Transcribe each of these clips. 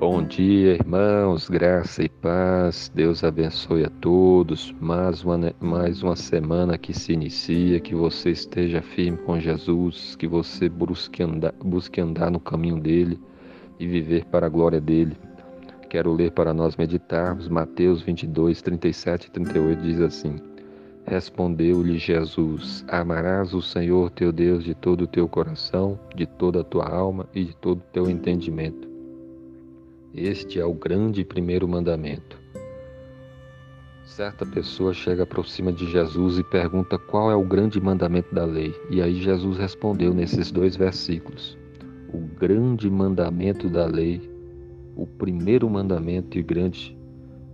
Bom dia, irmãos, graça e paz. Deus abençoe a todos. Mais uma, mais uma semana que se inicia, que você esteja firme com Jesus, que você busque andar, busque andar no caminho dele e viver para a glória dele. Quero ler para nós meditarmos Mateus 22, 37 e 38 diz assim: Respondeu-lhe Jesus: Amarás o Senhor teu Deus de todo o teu coração, de toda a tua alma e de todo o teu entendimento este é o grande primeiro mandamento. Certa pessoa chega aproxima de Jesus e pergunta qual é o grande mandamento da lei. E aí Jesus respondeu nesses dois versículos: O grande mandamento da lei, o primeiro mandamento e grande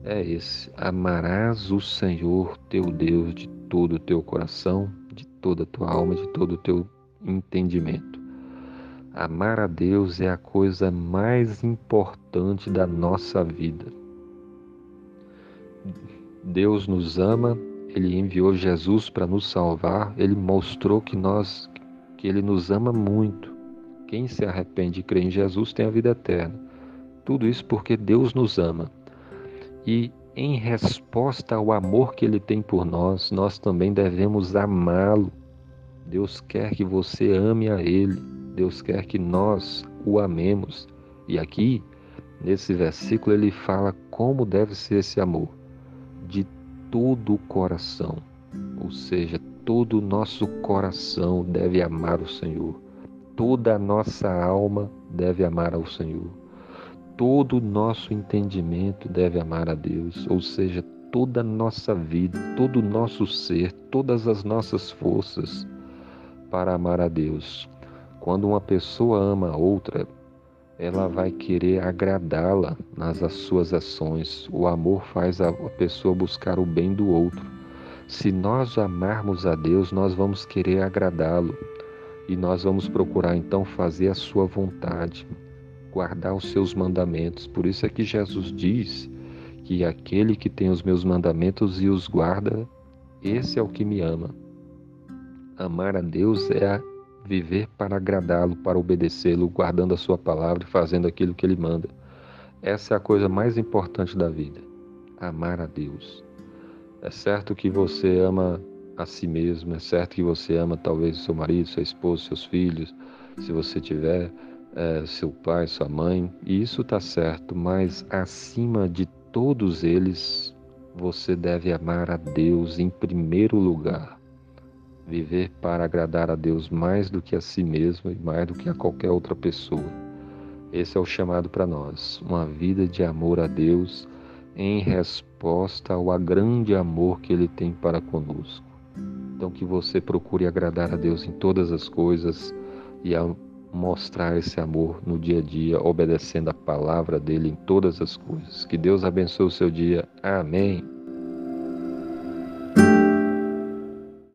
é esse: Amarás o Senhor teu Deus de todo o teu coração, de toda a tua alma, de todo o teu entendimento. Amar a Deus é a coisa mais importante da nossa vida. Deus nos ama, ele enviou Jesus para nos salvar, ele mostrou que nós que ele nos ama muito. Quem se arrepende e crê em Jesus tem a vida eterna. Tudo isso porque Deus nos ama. E em resposta ao amor que ele tem por nós, nós também devemos amá-lo. Deus quer que você ame a ele. Deus quer que nós o amemos. E aqui, nesse versículo, ele fala como deve ser esse amor: de todo o coração. Ou seja, todo o nosso coração deve amar o Senhor. Toda a nossa alma deve amar ao Senhor. Todo o nosso entendimento deve amar a Deus. Ou seja, toda a nossa vida, todo o nosso ser, todas as nossas forças para amar a Deus. Quando uma pessoa ama a outra, ela vai querer agradá-la nas suas ações. O amor faz a pessoa buscar o bem do outro. Se nós amarmos a Deus, nós vamos querer agradá-lo e nós vamos procurar então fazer a sua vontade, guardar os seus mandamentos. Por isso é que Jesus diz que aquele que tem os meus mandamentos e os guarda, esse é o que me ama. Amar a Deus é a viver para agradá-lo, para obedecê-lo, guardando a sua palavra e fazendo aquilo que ele manda. Essa é a coisa mais importante da vida: amar a Deus. É certo que você ama a si mesmo, é certo que você ama talvez o seu marido, sua esposa, seus filhos, se você tiver é, seu pai, sua mãe, e isso está certo, mas acima de todos eles, você deve amar a Deus em primeiro lugar viver para agradar a Deus mais do que a si mesmo e mais do que a qualquer outra pessoa. Esse é o chamado para nós, uma vida de amor a Deus em resposta ao grande amor que Ele tem para conosco. Então, que você procure agradar a Deus em todas as coisas e a mostrar esse amor no dia a dia, obedecendo a palavra dele em todas as coisas. Que Deus abençoe o seu dia. Amém.